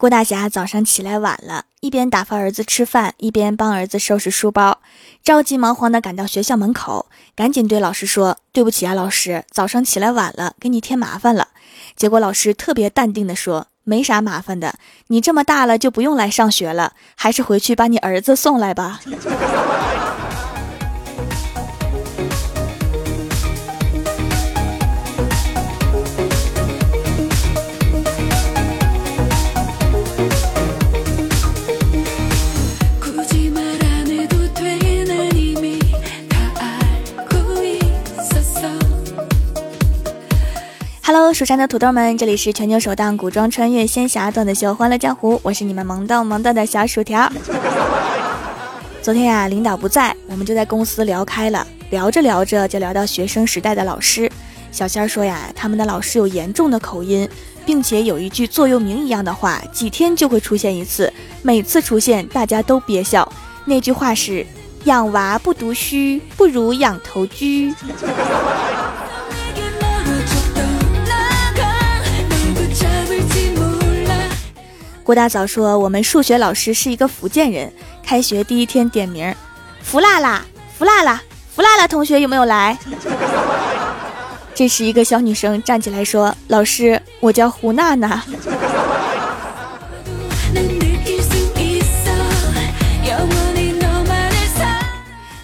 郭大侠早上起来晚了，一边打发儿子吃饭，一边帮儿子收拾书包，着急忙慌地赶到学校门口，赶紧对老师说：“对不起啊，老师，早上起来晚了，给你添麻烦了。”结果老师特别淡定地说：“没啥麻烦的，你这么大了就不用来上学了，还是回去把你儿子送来吧。蜀山的土豆们，这里是全球首档古装穿越仙侠段子秀《欢乐江湖》，我是你们萌豆萌豆的小薯条。昨天呀，领导不在，我们就在公司聊开了，聊着聊着就聊到学生时代的老师。小仙儿说呀，他们的老师有严重的口音，并且有一句座右铭一样的话，几天就会出现一次，每次出现大家都憋笑。那句话是：养娃不读书，不如养头猪。郭大嫂说：“我们数学老师是一个福建人。开学第一天点名，福辣辣，福辣辣，福辣辣同学有没有来？” 这时，一个小女生站起来说：“老师，我叫胡娜娜。”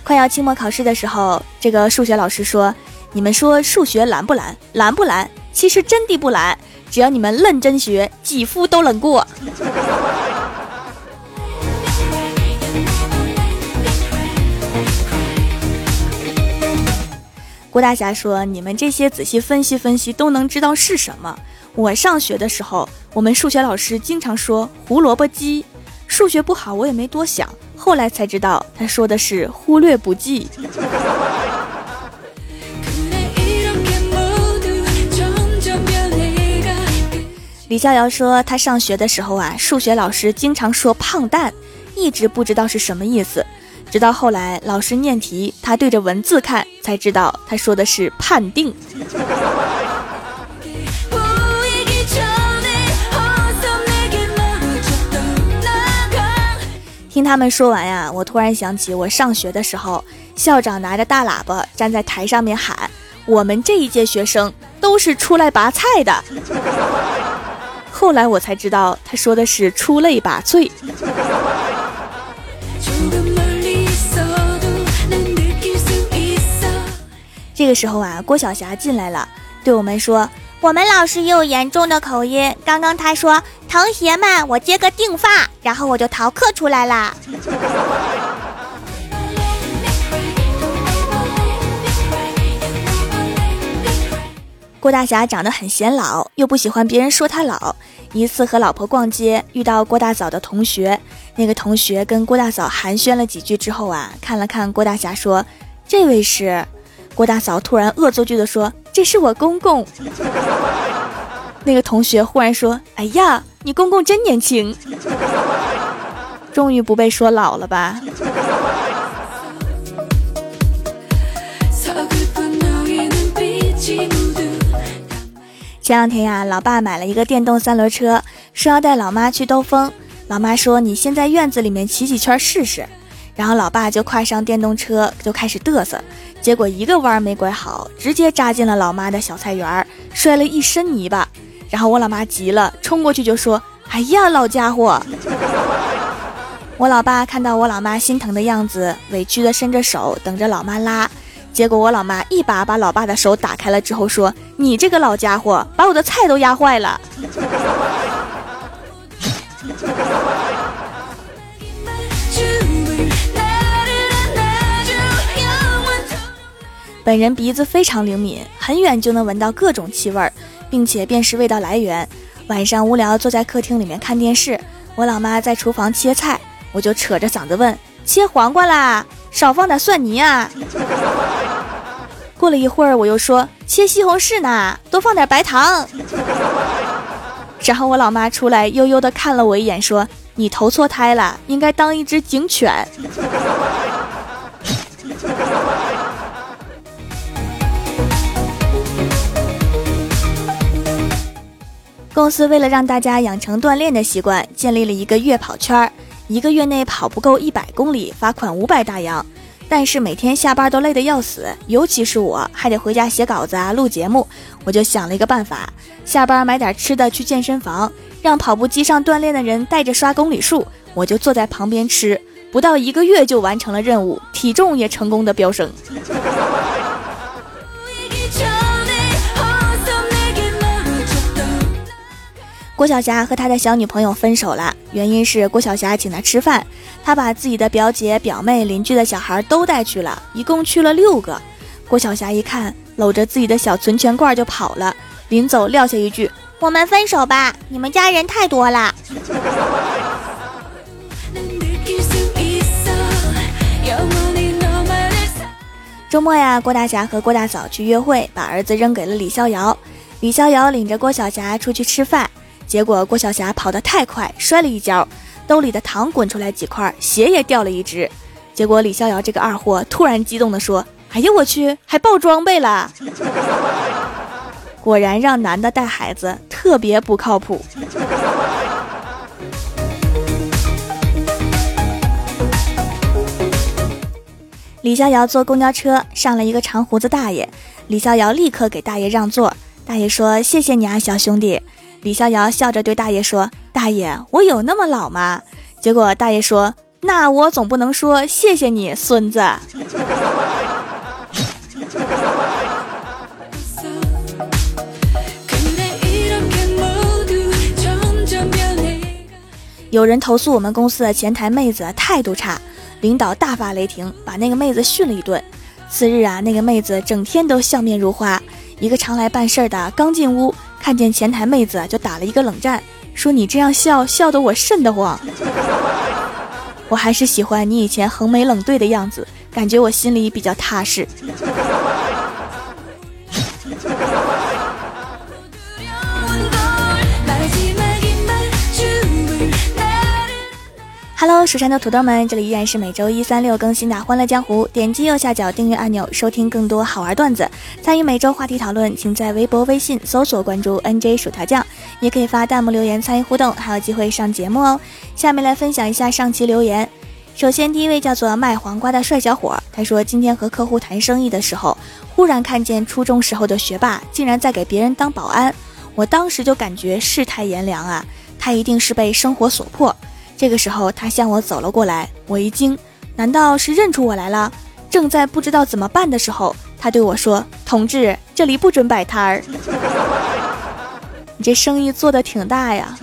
快要期末考试的时候，这个数学老师说：“你们说数学难不难？难不难？其实真的不难。”只要你们认真学，几乎都能过。郭大侠说：“你们这些仔细分析分析，都能知道是什么。我上学的时候，我们数学老师经常说胡萝卜鸡。数学不好，我也没多想，后来才知道他说的是忽略不计。”李逍遥说，他上学的时候啊，数学老师经常说“胖蛋”，一直不知道是什么意思。直到后来老师念题，他对着文字看，才知道他说的是“判定”。听他们说完呀，我突然想起我上学的时候，校长拿着大喇叭站在台上面喊：“我们这一届学生都是出来拔菜的。”后来我才知道，他说的是出类拔萃。这个时候啊，郭晓霞进来了，对我们说：“我们老师也有严重的口音。刚刚他说，同学们，我接个定发，然后我就逃课出来啦。”郭大侠长得很显老，又不喜欢别人说他老。一次和老婆逛街，遇到郭大嫂的同学，那个同学跟郭大嫂寒暄了几句之后啊，看了看郭大侠说：“这位是。”郭大嫂突然恶作剧的说：“这是我公公。”那个同学忽然说：“哎呀，你公公真年轻，终于不被说老了吧？”前两天呀，老爸买了一个电动三轮车，说要带老妈去兜风。老妈说：“你先在院子里面骑几圈试试。”然后老爸就跨上电动车，就开始嘚瑟。结果一个弯没拐好，直接扎进了老妈的小菜园，摔了一身泥巴。然后我老妈急了，冲过去就说：“哎呀，老家伙！” 我老爸看到我老妈心疼的样子，委屈的伸着手等着老妈拉。结果我老妈一把把老爸的手打开了之后说：“你这个老家伙，把我的菜都压坏了。” 本人鼻子非常灵敏，很远就能闻到各种气味儿，并且辨识味道来源。晚上无聊坐在客厅里面看电视，我老妈在厨房切菜，我就扯着嗓子问：“切黄瓜啦，少放点蒜泥啊。”过了一会儿，我又说切西红柿呢，多放点白糖。然后我老妈出来，悠悠的看了我一眼，说：“你投错胎了，应该当一只警犬。”公司为了让大家养成锻炼的习惯，建立了一个月跑圈儿，一个月内跑不够一百公里，罚款五百大洋。但是每天下班都累得要死，尤其是我还得回家写稿子啊、录节目，我就想了一个办法：下班买点吃的去健身房，让跑步机上锻炼的人带着刷公里数，我就坐在旁边吃。不到一个月就完成了任务，体重也成功的飙升。郭晓霞和他的小女朋友分手了，原因是郭晓霞请他吃饭，他把自己的表姐、表妹、邻居的小孩都带去了，一共去了六个。郭晓霞一看，搂着自己的小存钱罐就跑了，临走撂下一句：“我们分手吧，你们家人太多了。” 周末呀，郭大侠和郭大嫂去约会，把儿子扔给了李逍遥。李逍遥领着郭晓霞出去吃饭。结果郭晓霞跑得太快，摔了一跤，兜里的糖滚出来几块，鞋也掉了一只。结果李逍遥这个二货突然激动地说：“哎呀，我去，还爆装备了！” 果然让男的带孩子特别不靠谱。李逍遥坐公交车上了一个长胡子大爷，李逍遥立刻给大爷让座。大爷说：“谢谢你啊，小兄弟。”李逍遥笑着对大爷说：“大爷，我有那么老吗？”结果大爷说：“那我总不能说谢谢你，孙子。”有人投诉我们公司的前台妹子态度差，领导大发雷霆，把那个妹子训了一顿。次日啊，那个妹子整天都笑面如花。一个常来办事的刚进屋。看见前台妹子就打了一个冷战，说：“你这样笑笑得我瘆得慌。”我还是喜欢你以前横眉冷对的样子，感觉我心里比较踏实。Hello，蜀山的土豆们，这里依然是每周一、三、六更新的《欢乐江湖》。点击右下角订阅按钮，收听更多好玩段子，参与每周话题讨论。请在微博、微信搜索关注 “nj 薯条酱”，也可以发弹幕留言参与互动，还有机会上节目哦。下面来分享一下上期留言。首先，第一位叫做卖黄瓜的帅小伙，他说今天和客户谈生意的时候，忽然看见初中时候的学霸竟然在给别人当保安，我当时就感觉世态炎凉啊，他一定是被生活所迫。这个时候，他向我走了过来，我一惊，难道是认出我来了？正在不知道怎么办的时候，他对我说：“同志，这里不准摆摊儿。”你这生意做的挺大呀。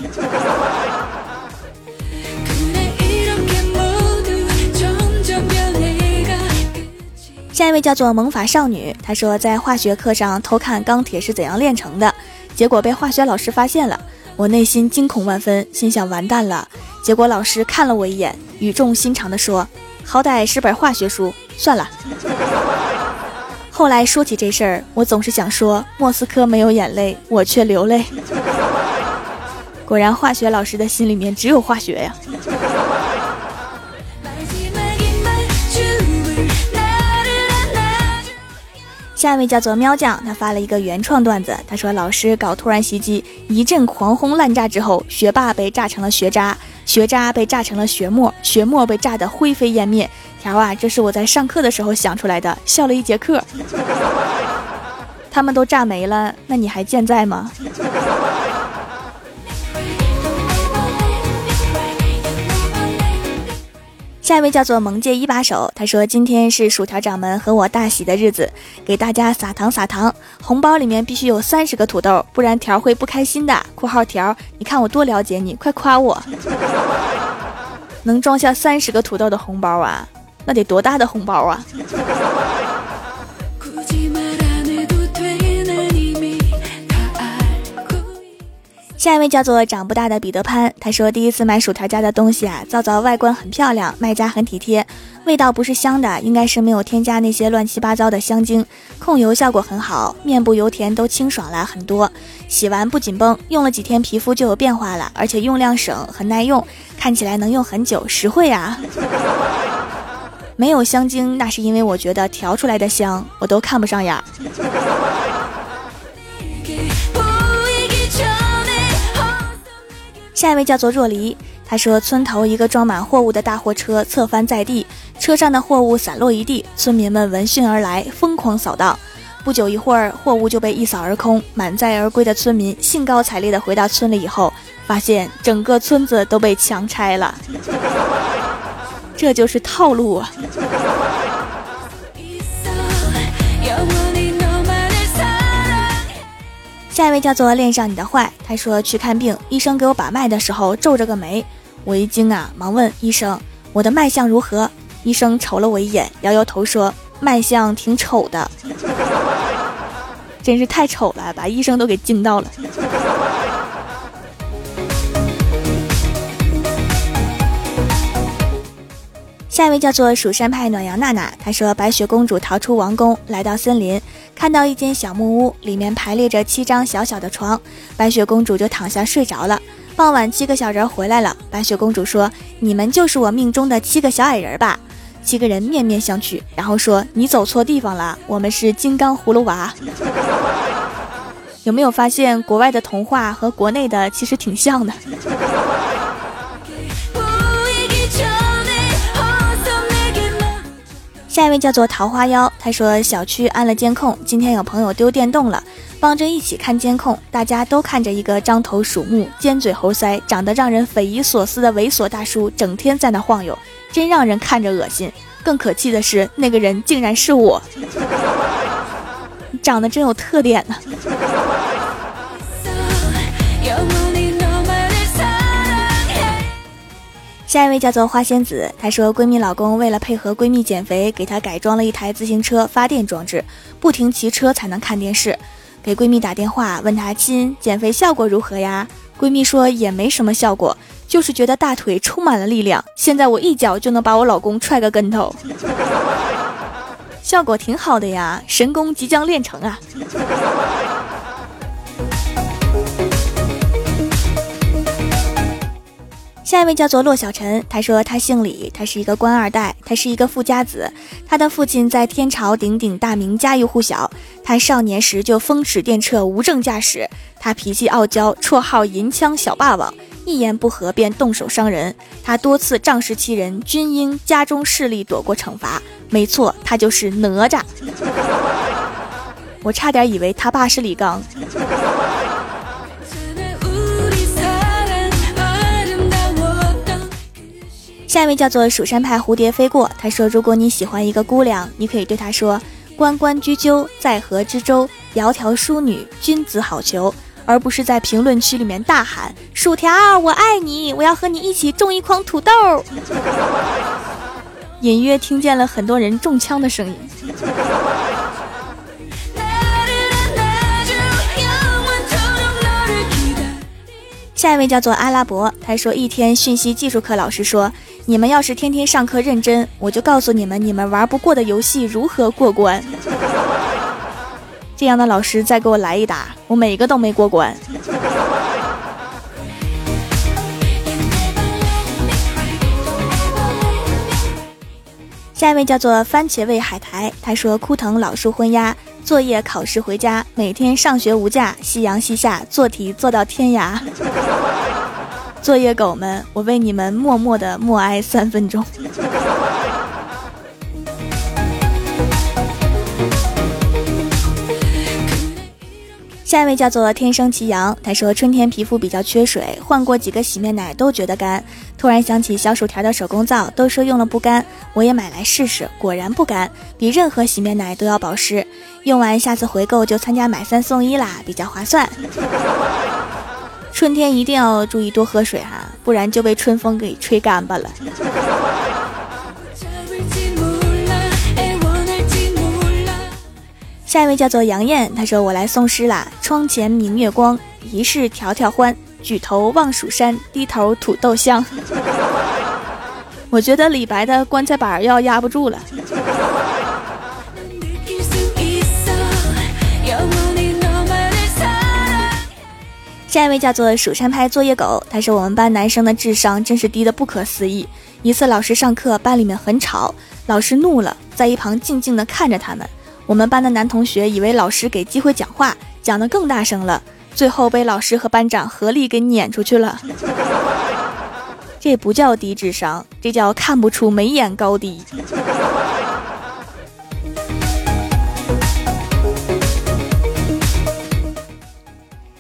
下一位叫做萌法少女，她说在化学课上偷看钢铁是怎样炼成的，结果被化学老师发现了，我内心惊恐万分，心想完蛋了。结果老师看了我一眼，语重心长地说：“好歹是本化学书，算了。”后来说起这事儿，我总是想说：“莫斯科没有眼泪，我却流泪。”果然，化学老师的心里面只有化学呀。下一位叫做喵酱，他发了一个原创段子。他说：“老师搞突然袭击，一阵狂轰滥炸之后，学霸被炸成了学渣，学渣被炸成了学沫，学沫被炸得灰飞烟灭。”条啊，这是我在上课的时候想出来的，笑了一节课。他们都炸没了，那你还健在吗？下一位叫做萌界一把手，他说今天是薯条掌门和我大喜的日子，给大家撒糖撒糖，红包里面必须有三十个土豆，不然条会不开心的。括号条，你看我多了解你，快夸我，能装下三十个土豆的红包啊，那得多大的红包啊！下一位叫做长不大的彼得潘，他说第一次买薯条家的东西啊，皂皂外观很漂亮，卖家很体贴，味道不是香的，应该是没有添加那些乱七八糟的香精，控油效果很好，面部油田都清爽了很多，洗完不紧绷，用了几天皮肤就有变化了，而且用量省，很耐用，看起来能用很久，实惠啊！没有香精，那是因为我觉得调出来的香我都看不上眼儿。下一位叫做若离，他说村头一个装满货物的大货车侧翻在地，车上的货物散落一地，村民们闻讯而来，疯狂扫荡。不久一会儿，货物就被一扫而空，满载而归的村民兴高采烈地回到村里以后，发现整个村子都被强拆了。这就是套路啊！下一位叫做恋上你的坏，他说去看病，医生给我把脉的时候皱着个眉，我一惊啊，忙问医生我的脉象如何？医生瞅了我一眼，摇摇头说脉象挺丑的。真是太丑了，把医生都给惊到了。下一位叫做蜀山派暖阳娜娜，她说白雪公主逃出王宫，来到森林，看到一间小木屋，里面排列着七张小小的床，白雪公主就躺下睡着了。傍晚，七个小人回来了，白雪公主说：“你们就是我命中的七个小矮人吧？”七个人面面相觑，然后说：“你走错地方了，我们是金刚葫芦娃。” 有没有发现国外的童话和国内的其实挺像的？下一位叫做桃花妖，他说小区安了监控，今天有朋友丢电动了，帮着一起看监控，大家都看着一个张头鼠目、尖嘴猴腮、长得让人匪夷所思的猥琐大叔，整天在那晃悠。真让人看着恶心，更可气的是，那个人竟然是我，长得真有特点呢。下一位叫做花仙子，她说闺蜜老公为了配合闺蜜减肥，给她改装了一台自行车发电装置，不停骑车才能看电视。给闺蜜打电话问她亲减肥效果如何呀？闺蜜说也没什么效果。就是觉得大腿充满了力量，现在我一脚就能把我老公踹个跟头，效果挺好的呀，神功即将练成啊！下一位叫做骆小晨，他说他姓李，他是一个官二代，他是一个富家子，他的父亲在天朝鼎鼎大名，家喻户晓。他少年时就风驰电掣，无证驾驶。他脾气傲娇，绰号银枪小霸王，一言不合便动手伤人。他多次仗势欺人，均因家中势力躲过惩罚。没错，他就是哪吒。我差点以为他爸是李刚。下一位叫做蜀山派蝴蝶飞过，他说：“如果你喜欢一个姑娘，你可以对她说‘关关雎鸠，在河之洲，窈窕淑女，君子好逑’，而不是在评论区里面大喊‘薯条，我爱你，我要和你一起种一筐土豆’。”隐约听见了很多人中枪的声音。下一位叫做阿拉伯，他说一天信息技术课老师说。你们要是天天上课认真，我就告诉你们，你们玩不过的游戏如何过关。这样的老师再给我来一打，我每个都没过关。下一位叫做番茄味海苔，他说：枯藤老树昏鸦，作业考试回家，每天上学无假，夕阳西下，做题做到天涯。作业狗们，我为你们默默的默哀三分钟。下一位叫做天生奇阳，他说春天皮肤比较缺水，换过几个洗面奶都觉得干。突然想起小薯条的手工皂，都说用了不干，我也买来试试，果然不干，比任何洗面奶都要保湿。用完下次回购就参加买三送一啦，比较划算。春天一定要注意多喝水哈，不然就被春风给吹干巴了。下一位叫做杨艳，她说：“我来送诗啦。窗前明月光，疑是迢迢欢。举头望蜀山，低头土豆香。”我觉得李白的棺材板要压不住了。下一位叫做蜀山派作业狗，他是我们班男生的智商真是低的不可思议。一次老师上课，班里面很吵，老师怒了，在一旁静静的看着他们。我们班的男同学以为老师给机会讲话，讲的更大声了。最后被老师和班长合力给撵出去了。这不叫低智商，这叫看不出眉眼高低。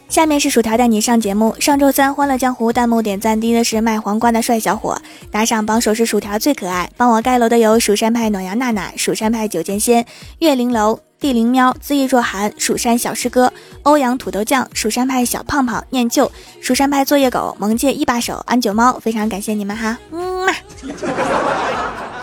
下面是薯条带你上节目。上周三《欢乐江湖》弹幕点赞低的是卖黄瓜的帅小伙，打赏榜首是薯条最可爱。帮我盖楼的有蜀山派暖阳娜娜、蜀山派九剑仙、月灵楼。地灵喵、恣意若寒、蜀山小师哥、欧阳土豆酱、蜀山派小胖胖、念旧、蜀山派作业狗、萌界一把手、安九猫，非常感谢你们哈，嗯嘛。